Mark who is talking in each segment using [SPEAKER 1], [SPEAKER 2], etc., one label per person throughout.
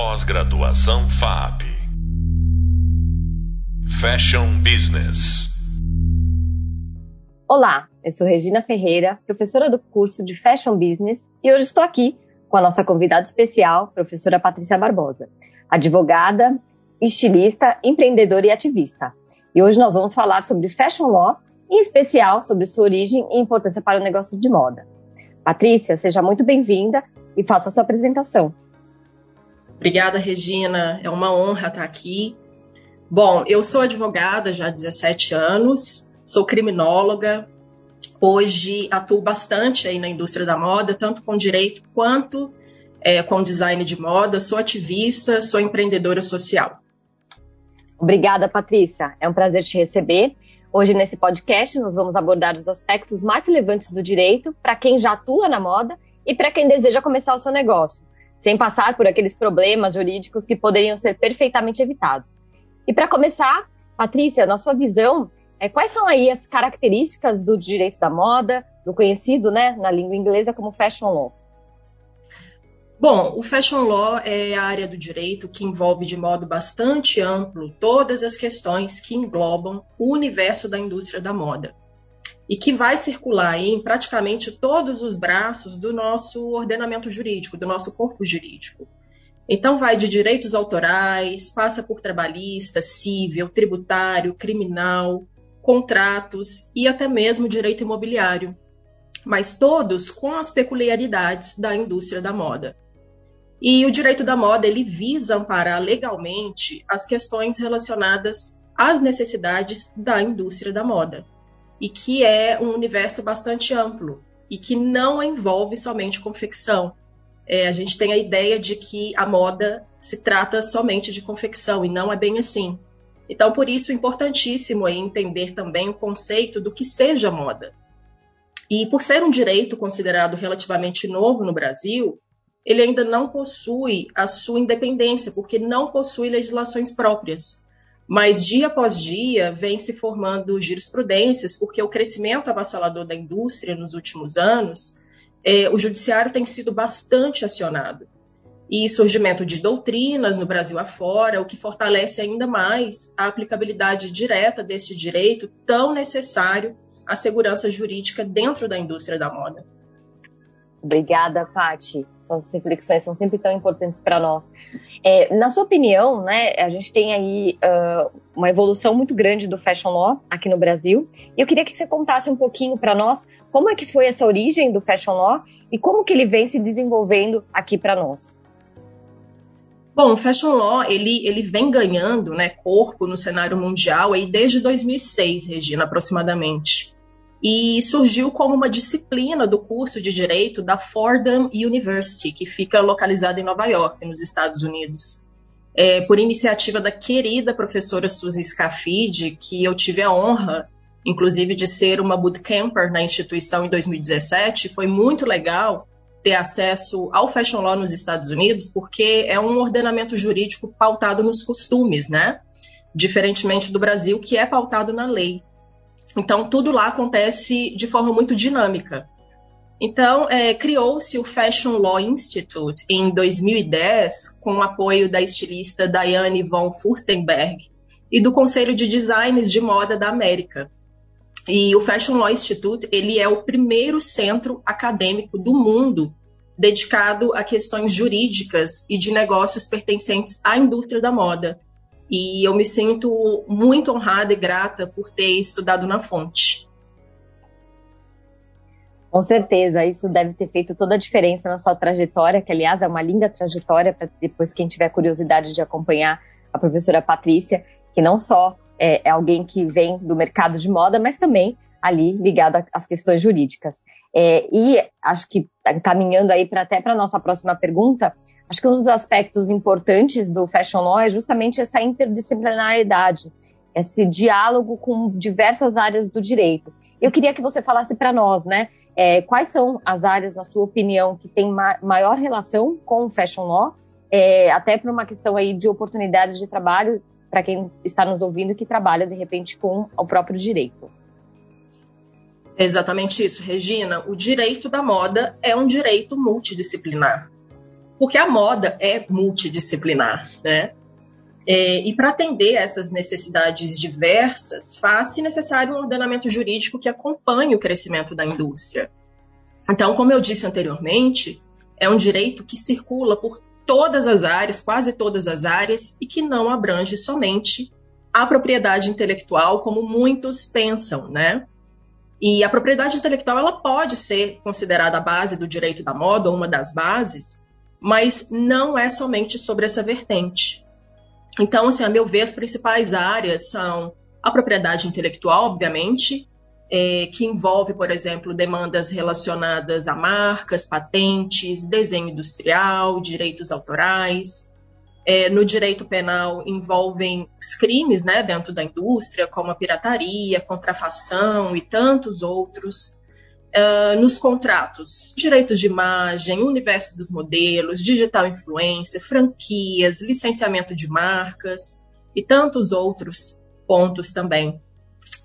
[SPEAKER 1] Pós-graduação FAP. Fashion Business.
[SPEAKER 2] Olá, eu sou Regina Ferreira, professora do curso de Fashion Business, e hoje estou aqui com a nossa convidada especial, professora Patrícia Barbosa, advogada, estilista, empreendedora e ativista. E hoje nós vamos falar sobre Fashion Law, em especial sobre sua origem e importância para o negócio de moda. Patrícia, seja muito bem-vinda e faça a sua apresentação.
[SPEAKER 3] Obrigada, Regina. É uma honra estar aqui. Bom, eu sou advogada já há 17 anos, sou criminóloga. Hoje atuo bastante aí na indústria da moda, tanto com direito quanto é, com design de moda. Sou ativista, sou empreendedora social.
[SPEAKER 2] Obrigada, Patrícia. É um prazer te receber. Hoje, nesse podcast, nós vamos abordar os aspectos mais relevantes do direito para quem já atua na moda e para quem deseja começar o seu negócio sem passar por aqueles problemas jurídicos que poderiam ser perfeitamente evitados. E para começar, Patrícia, na sua visão, é, quais são aí as características do direito da moda, do conhecido né, na língua inglesa como fashion law?
[SPEAKER 3] Bom, o fashion law é a área do direito que envolve de modo bastante amplo todas as questões que englobam o universo da indústria da moda e que vai circular em praticamente todos os braços do nosso ordenamento jurídico, do nosso corpo jurídico. Então, vai de direitos autorais, passa por trabalhista, civil, tributário, criminal, contratos e até mesmo direito imobiliário, mas todos com as peculiaridades da indústria da moda. E o direito da moda ele visa amparar legalmente as questões relacionadas às necessidades da indústria da moda e que é um universo bastante amplo e que não envolve somente confecção. É, a gente tem a ideia de que a moda se trata somente de confecção e não é bem assim. Então, por isso, é importantíssimo entender também o conceito do que seja moda. E por ser um direito considerado relativamente novo no Brasil, ele ainda não possui a sua independência, porque não possui legislações próprias mas dia após dia vem se formando jurisprudências, porque o crescimento avassalador da indústria nos últimos anos, é, o judiciário tem sido bastante acionado. E surgimento de doutrinas no Brasil afora, o que fortalece ainda mais a aplicabilidade direta deste direito tão necessário à segurança jurídica dentro da indústria da moda.
[SPEAKER 2] Obrigada, Pati. Suas reflexões são sempre tão importantes para nós. É, na sua opinião, né, a gente tem aí uh, uma evolução muito grande do fashion law aqui no Brasil. E eu queria que você contasse um pouquinho para nós como é que foi essa origem do fashion law e como que ele vem se desenvolvendo aqui para nós.
[SPEAKER 3] Bom, o fashion law ele, ele vem ganhando né, corpo no cenário mundial aí desde 2006, Regina, aproximadamente e surgiu como uma disciplina do curso de direito da Fordham University, que fica localizada em Nova York, nos Estados Unidos. É, por iniciativa da querida professora Suzy Scafidi, que eu tive a honra, inclusive, de ser uma bootcamper na instituição em 2017, foi muito legal ter acesso ao fashion law nos Estados Unidos, porque é um ordenamento jurídico pautado nos costumes, né? Diferentemente do Brasil, que é pautado na lei. Então, tudo lá acontece de forma muito dinâmica. Então, é, criou-se o Fashion Law Institute em 2010, com o apoio da estilista Diane von Furstenberg e do Conselho de Designs de Moda da América. E o Fashion Law Institute ele é o primeiro centro acadêmico do mundo dedicado a questões jurídicas e de negócios pertencentes à indústria da moda. E eu me sinto muito honrada e grata por ter estudado na fonte.
[SPEAKER 2] Com certeza, isso deve ter feito toda a diferença na sua trajetória, que aliás é uma linda trajetória para depois quem tiver curiosidade de acompanhar a professora Patrícia, que não só é, é alguém que vem do mercado de moda, mas também ali ligado às questões jurídicas. É, e acho que caminhando aí para até para nossa próxima pergunta, acho que um dos aspectos importantes do Fashion Law é justamente essa interdisciplinaridade, esse diálogo com diversas áreas do direito. Eu queria que você falasse para nós, né, é, quais são as áreas, na sua opinião, que têm ma maior relação com o Fashion Law, é, até por uma questão aí de oportunidades de trabalho para quem está nos ouvindo que trabalha de repente com o próprio direito.
[SPEAKER 3] É exatamente isso, Regina. O direito da moda é um direito multidisciplinar. porque a moda é multidisciplinar, né? É, e para atender essas necessidades diversas, faz-se necessário um ordenamento jurídico que acompanhe o crescimento da indústria. Então, como eu disse anteriormente, é um direito que circula por todas as áreas, quase todas as áreas, e que não abrange somente a propriedade intelectual, como muitos pensam, né? E a propriedade intelectual ela pode ser considerada a base do direito da moda, ou uma das bases, mas não é somente sobre essa vertente. Então, assim, a meu ver, as principais áreas são a propriedade intelectual, obviamente, é, que envolve, por exemplo, demandas relacionadas a marcas, patentes, desenho industrial, direitos autorais, é, no direito penal envolvem os crimes né, dentro da indústria, como a pirataria, contrafação e tantos outros. Uh, nos contratos, direitos de imagem, universo dos modelos, digital influência, franquias, licenciamento de marcas e tantos outros pontos também.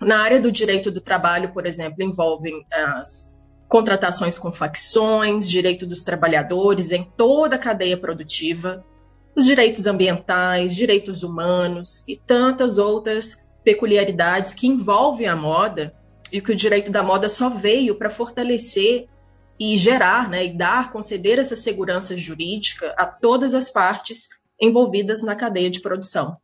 [SPEAKER 3] Na área do direito do trabalho, por exemplo, envolvem as contratações com facções, direito dos trabalhadores em toda a cadeia produtiva, os direitos ambientais, direitos humanos e tantas outras peculiaridades que envolvem a moda e que o direito da moda só veio para fortalecer e gerar, né, e dar, conceder essa segurança jurídica a todas as partes envolvidas na cadeia de produção.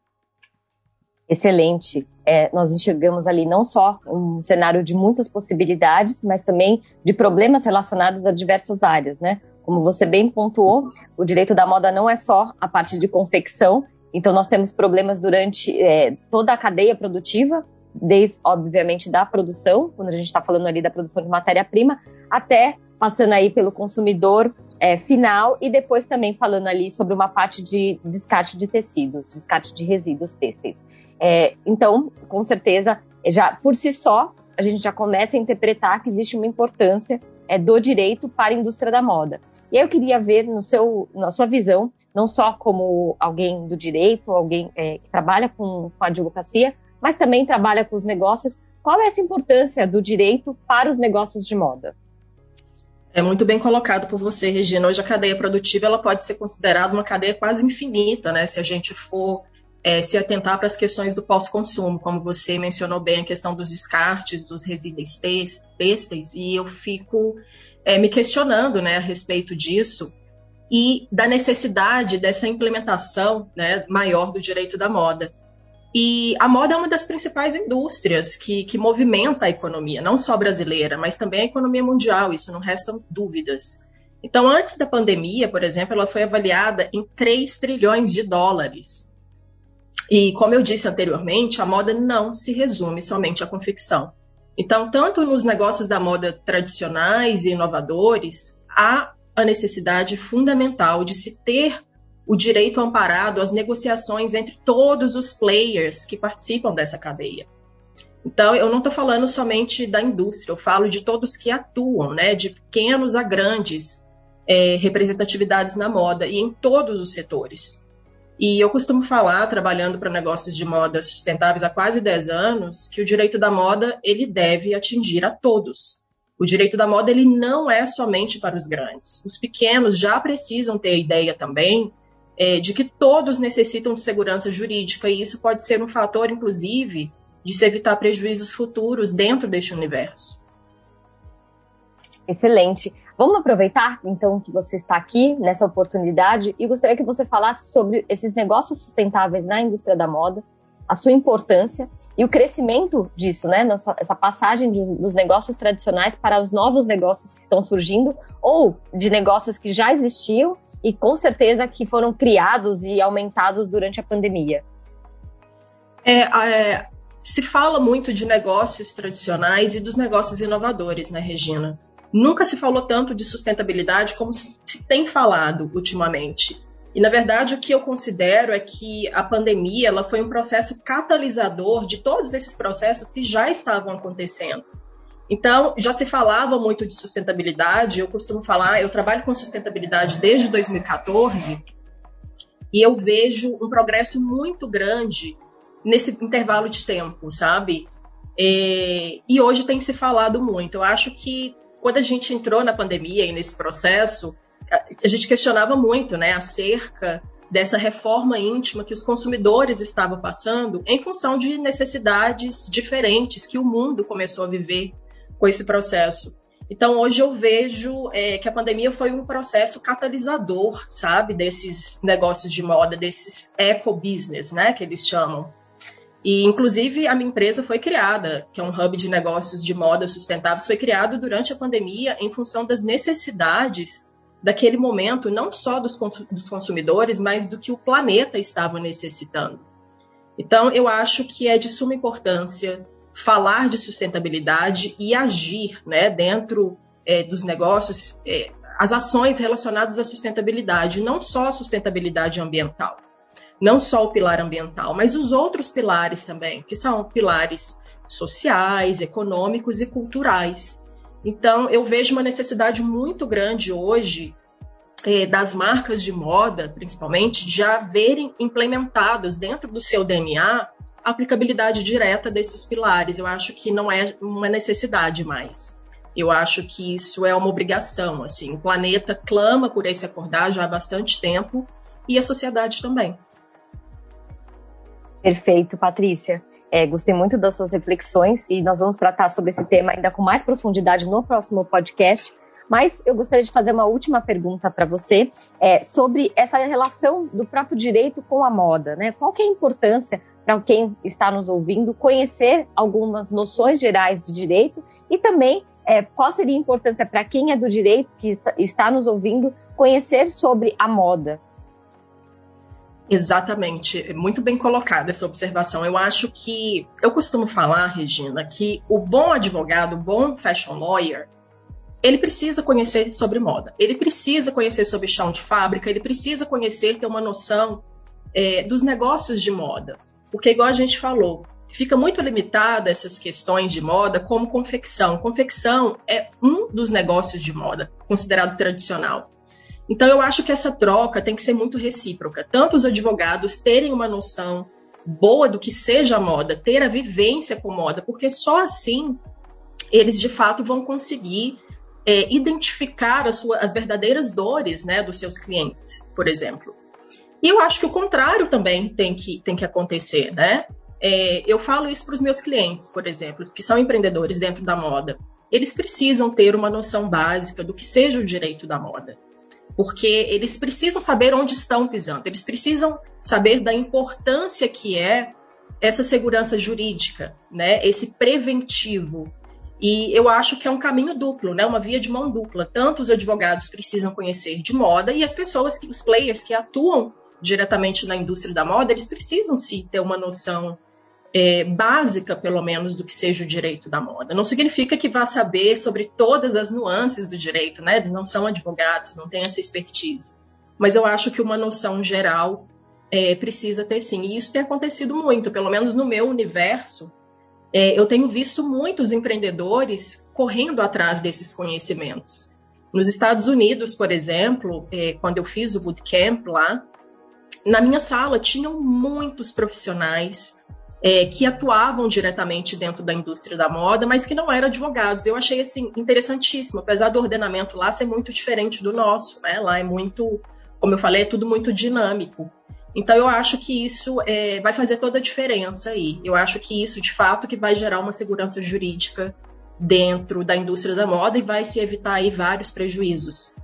[SPEAKER 2] Excelente. É, nós enxergamos ali não só um cenário de muitas possibilidades, mas também de problemas relacionados a diversas áreas, né? Como você bem pontuou, o direito da moda não é só a parte de confecção, então nós temos problemas durante é, toda a cadeia produtiva, desde, obviamente, da produção, quando a gente está falando ali da produção de matéria-prima, até passando aí pelo consumidor é, final e depois também falando ali sobre uma parte de descarte de tecidos, descarte de resíduos têxteis. É, então, com certeza, já por si só, a gente já começa a interpretar que existe uma importância é, do direito para a indústria da moda. E aí eu queria ver no seu, na sua visão, não só como alguém do direito, alguém é, que trabalha com, com a advocacia, mas também trabalha com os negócios, qual é essa importância do direito para os negócios de moda?
[SPEAKER 3] É muito bem colocado por você, Regina. Hoje a cadeia produtiva ela pode ser considerada uma cadeia quase infinita, né? Se a gente for é, se atentar para as questões do pós-consumo, como você mencionou bem, a questão dos descartes, dos resíduos têxteis, e eu fico é, me questionando né, a respeito disso e da necessidade dessa implementação né, maior do direito da moda. E a moda é uma das principais indústrias que, que movimenta a economia, não só brasileira, mas também a economia mundial, isso não restam dúvidas. Então, antes da pandemia, por exemplo, ela foi avaliada em 3 trilhões de dólares. E, como eu disse anteriormente, a moda não se resume somente à confecção. Então, tanto nos negócios da moda tradicionais e inovadores, há a necessidade fundamental de se ter o direito amparado às negociações entre todos os players que participam dessa cadeia. Então, eu não estou falando somente da indústria, eu falo de todos que atuam, né, de pequenos a grandes é, representatividades na moda e em todos os setores. E eu costumo falar, trabalhando para negócios de moda sustentáveis há quase 10 anos, que o direito da moda ele deve atingir a todos. O direito da moda ele não é somente para os grandes. Os pequenos já precisam ter a ideia também é, de que todos necessitam de segurança jurídica e isso pode ser um fator, inclusive, de se evitar prejuízos futuros dentro deste universo.
[SPEAKER 2] Excelente. Vamos aproveitar, então, que você está aqui nessa oportunidade e gostaria que você falasse sobre esses negócios sustentáveis na indústria da moda, a sua importância e o crescimento disso, né? Nossa, essa passagem de, dos negócios tradicionais para os novos negócios que estão surgindo ou de negócios que já existiam e com certeza que foram criados e aumentados durante a pandemia.
[SPEAKER 3] É, é, se fala muito de negócios tradicionais e dos negócios inovadores, né, Regina? Nunca se falou tanto de sustentabilidade como se tem falado ultimamente. E na verdade o que eu considero é que a pandemia ela foi um processo catalisador de todos esses processos que já estavam acontecendo. Então, já se falava muito de sustentabilidade, eu costumo falar, eu trabalho com sustentabilidade desde 2014, e eu vejo um progresso muito grande nesse intervalo de tempo, sabe? E, e hoje tem se falado muito. Eu acho que quando a gente entrou na pandemia e nesse processo, a gente questionava muito, né, acerca dessa reforma íntima que os consumidores estavam passando em função de necessidades diferentes que o mundo começou a viver com esse processo. Então, hoje eu vejo é, que a pandemia foi um processo catalisador, sabe, desses negócios de moda, desses eco-business, né, que eles chamam. E, inclusive, a minha empresa foi criada, que é um hub de negócios de moda sustentáveis, foi criado durante a pandemia em função das necessidades daquele momento, não só dos, dos consumidores, mas do que o planeta estava necessitando. Então, eu acho que é de suma importância falar de sustentabilidade e agir né, dentro é, dos negócios, é, as ações relacionadas à sustentabilidade, não só a sustentabilidade ambiental, não só o pilar ambiental, mas os outros pilares também, que são pilares sociais, econômicos e culturais. Então, eu vejo uma necessidade muito grande hoje é, das marcas de moda, principalmente, de já verem implementadas dentro do seu DNA a aplicabilidade direta desses pilares. Eu acho que não é uma necessidade mais. Eu acho que isso é uma obrigação. Assim, o planeta clama por esse acordar já há bastante tempo e a sociedade também.
[SPEAKER 2] Perfeito, Patrícia. É, gostei muito das suas reflexões e nós vamos tratar sobre esse tema ainda com mais profundidade no próximo podcast. Mas eu gostaria de fazer uma última pergunta para você é, sobre essa relação do próprio direito com a moda. Né? Qual que é a importância para quem está nos ouvindo conhecer algumas noções gerais de direito e também é, qual seria a importância para quem é do direito que está nos ouvindo conhecer sobre a moda?
[SPEAKER 3] Exatamente, muito bem colocada essa observação. Eu acho que eu costumo falar, Regina, que o bom advogado, o bom fashion lawyer, ele precisa conhecer sobre moda, ele precisa conhecer sobre chão de fábrica, ele precisa conhecer, ter uma noção é, dos negócios de moda. Porque, igual a gente falou, fica muito limitada essas questões de moda como confecção. Confecção é um dos negócios de moda, considerado tradicional. Então, eu acho que essa troca tem que ser muito recíproca. Tanto os advogados terem uma noção boa do que seja a moda, ter a vivência com moda, porque só assim eles de fato vão conseguir é, identificar as, as verdadeiras dores né, dos seus clientes, por exemplo. E eu acho que o contrário também tem que, tem que acontecer, né? É, eu falo isso para os meus clientes, por exemplo, que são empreendedores dentro da moda. Eles precisam ter uma noção básica do que seja o direito da moda porque eles precisam saber onde estão pisando, eles precisam saber da importância que é essa segurança jurídica, né? Esse preventivo. E eu acho que é um caminho duplo, né? Uma via de mão dupla. Tanto os advogados precisam conhecer de moda e as pessoas, os players que atuam diretamente na indústria da moda, eles precisam sim ter uma noção é, básica, pelo menos, do que seja o direito da moda. Não significa que vá saber sobre todas as nuances do direito, né? Não são advogados, não têm essa expertise. Mas eu acho que uma noção geral é, precisa ter sim. E isso tem acontecido muito, pelo menos no meu universo. É, eu tenho visto muitos empreendedores correndo atrás desses conhecimentos. Nos Estados Unidos, por exemplo, é, quando eu fiz o bootcamp lá, na minha sala tinham muitos profissionais é, que atuavam diretamente dentro da indústria da moda, mas que não eram advogados. Eu achei assim interessantíssimo, apesar do ordenamento lá ser muito diferente do nosso, né? Lá é muito, como eu falei, é tudo muito dinâmico. Então eu acho que isso é, vai fazer toda a diferença aí. Eu acho que isso, de fato, que vai gerar uma segurança jurídica dentro da indústria da moda e vai se evitar aí vários prejuízos.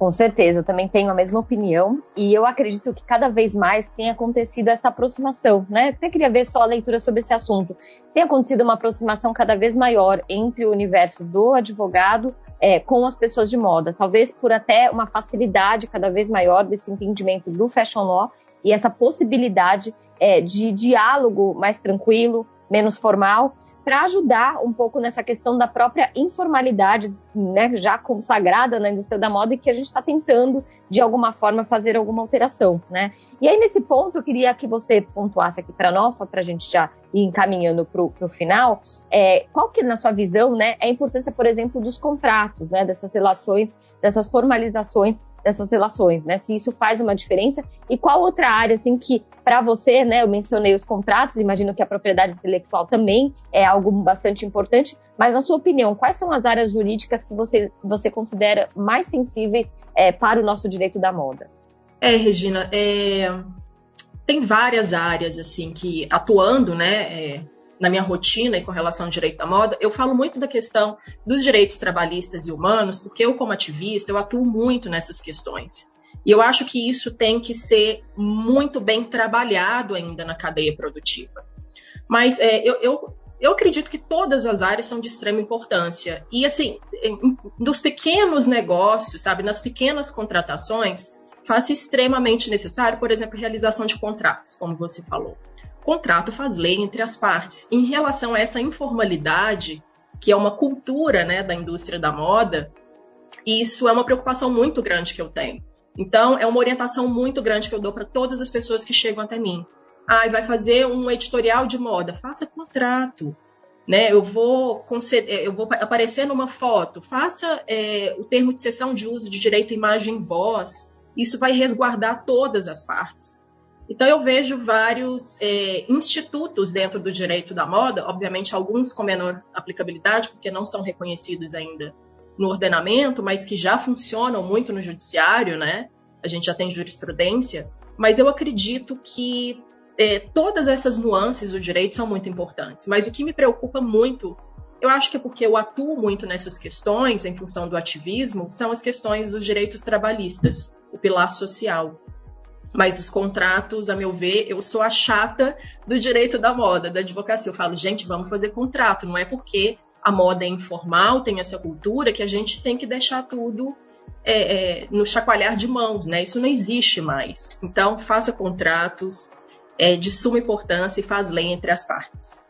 [SPEAKER 2] Com certeza, eu também tenho a mesma opinião e eu acredito que cada vez mais tem acontecido essa aproximação, né? Até queria ver só a leitura sobre esse assunto. Tem acontecido uma aproximação cada vez maior entre o universo do advogado é, com as pessoas de moda, talvez por até uma facilidade cada vez maior desse entendimento do fashion law e essa possibilidade é, de diálogo mais tranquilo, menos formal, para ajudar um pouco nessa questão da própria informalidade, né, já consagrada na indústria da moda e que a gente está tentando, de alguma forma, fazer alguma alteração. Né? E aí, nesse ponto, eu queria que você pontuasse aqui para nós, só para a gente já ir encaminhando para o final, é, qual que, na sua visão, né, é a importância, por exemplo, dos contratos, né, dessas relações, dessas formalizações dessas relações, né? Se isso faz uma diferença e qual outra área assim que para você, né? Eu mencionei os contratos, imagino que a propriedade intelectual também é algo bastante importante, mas na sua opinião, quais são as áreas jurídicas que você você considera mais sensíveis é, para o nosso direito da moda?
[SPEAKER 3] É, Regina, é, tem várias áreas assim que atuando, né? É, na minha rotina e com relação ao direito da moda, eu falo muito da questão dos direitos trabalhistas e humanos, porque eu, como ativista, eu atuo muito nessas questões. E eu acho que isso tem que ser muito bem trabalhado ainda na cadeia produtiva. Mas é, eu, eu, eu acredito que todas as áreas são de extrema importância. E, assim, nos pequenos negócios, sabe, nas pequenas contratações, faz extremamente necessário, por exemplo, realização de contratos, como você falou contrato faz lei entre as partes. Em relação a essa informalidade, que é uma cultura né, da indústria da moda, isso é uma preocupação muito grande que eu tenho. Então, é uma orientação muito grande que eu dou para todas as pessoas que chegam até mim. Ah, vai fazer um editorial de moda, faça contrato. Né, eu vou conceder, eu vou aparecer numa foto, faça é, o termo de cessão de uso de direito imagem e voz. Isso vai resguardar todas as partes. Então, eu vejo vários é, institutos dentro do direito da moda, obviamente alguns com menor aplicabilidade, porque não são reconhecidos ainda no ordenamento, mas que já funcionam muito no judiciário, né? A gente já tem jurisprudência, mas eu acredito que é, todas essas nuances do direito são muito importantes. Mas o que me preocupa muito, eu acho que é porque eu atuo muito nessas questões, em função do ativismo, são as questões dos direitos trabalhistas, o pilar social. Mas os contratos, a meu ver, eu sou a chata do direito da moda, da advocacia. Eu falo, gente, vamos fazer contrato. Não é porque a moda é informal, tem essa cultura, que a gente tem que deixar tudo é, é, no chacoalhar de mãos, né? Isso não existe mais. Então, faça contratos é, de suma importância e faz lei entre as partes.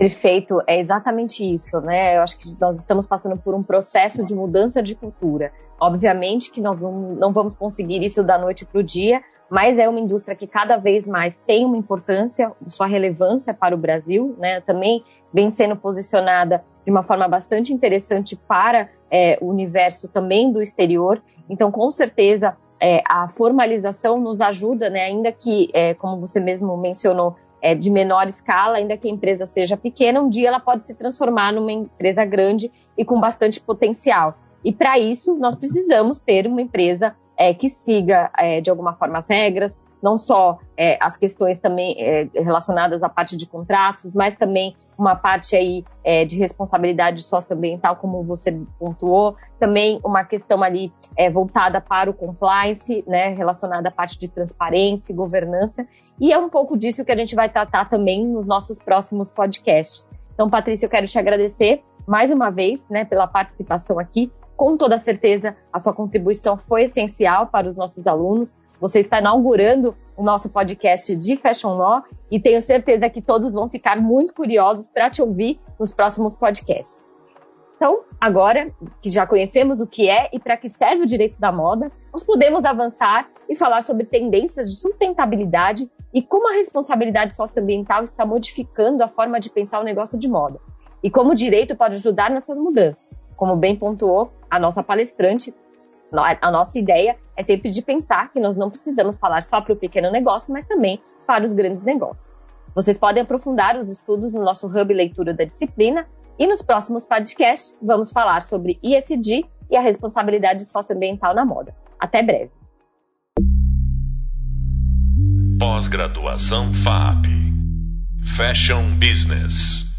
[SPEAKER 2] Perfeito, é exatamente isso, né? Eu acho que nós estamos passando por um processo de mudança de cultura. Obviamente que nós não vamos conseguir isso da noite para o dia, mas é uma indústria que cada vez mais tem uma importância, sua relevância para o Brasil, né? Também vem sendo posicionada de uma forma bastante interessante para é, o universo também do exterior. Então, com certeza, é, a formalização nos ajuda, né? Ainda que, é, como você mesmo mencionou, é, de menor escala, ainda que a empresa seja pequena, um dia ela pode se transformar numa empresa grande e com bastante potencial. E para isso, nós precisamos ter uma empresa é, que siga, é, de alguma forma, as regras, não só é, as questões também é, relacionadas à parte de contratos, mas também uma parte aí é, de responsabilidade socioambiental, como você pontuou, também uma questão ali é, voltada para o compliance, né, relacionada à parte de transparência e governança, e é um pouco disso que a gente vai tratar também nos nossos próximos podcasts. Então, Patrícia, eu quero te agradecer mais uma vez, né, pela participação aqui. Com toda certeza, a sua contribuição foi essencial para os nossos alunos. Você está inaugurando o nosso podcast de Fashion Law e tenho certeza que todos vão ficar muito curiosos para te ouvir nos próximos podcasts. Então, agora que já conhecemos o que é e para que serve o direito da moda, nós podemos avançar e falar sobre tendências de sustentabilidade e como a responsabilidade socioambiental está modificando a forma de pensar o negócio de moda e como o direito pode ajudar nessas mudanças. Como bem pontuou a nossa palestrante, a nossa ideia é sempre de pensar que nós não precisamos falar só para o pequeno negócio, mas também para os grandes negócios. Vocês podem aprofundar os estudos no nosso Hub Leitura da Disciplina e nos próximos podcasts vamos falar sobre ISD e a responsabilidade socioambiental na moda. Até breve.
[SPEAKER 1] Pós-graduação FAP Fashion Business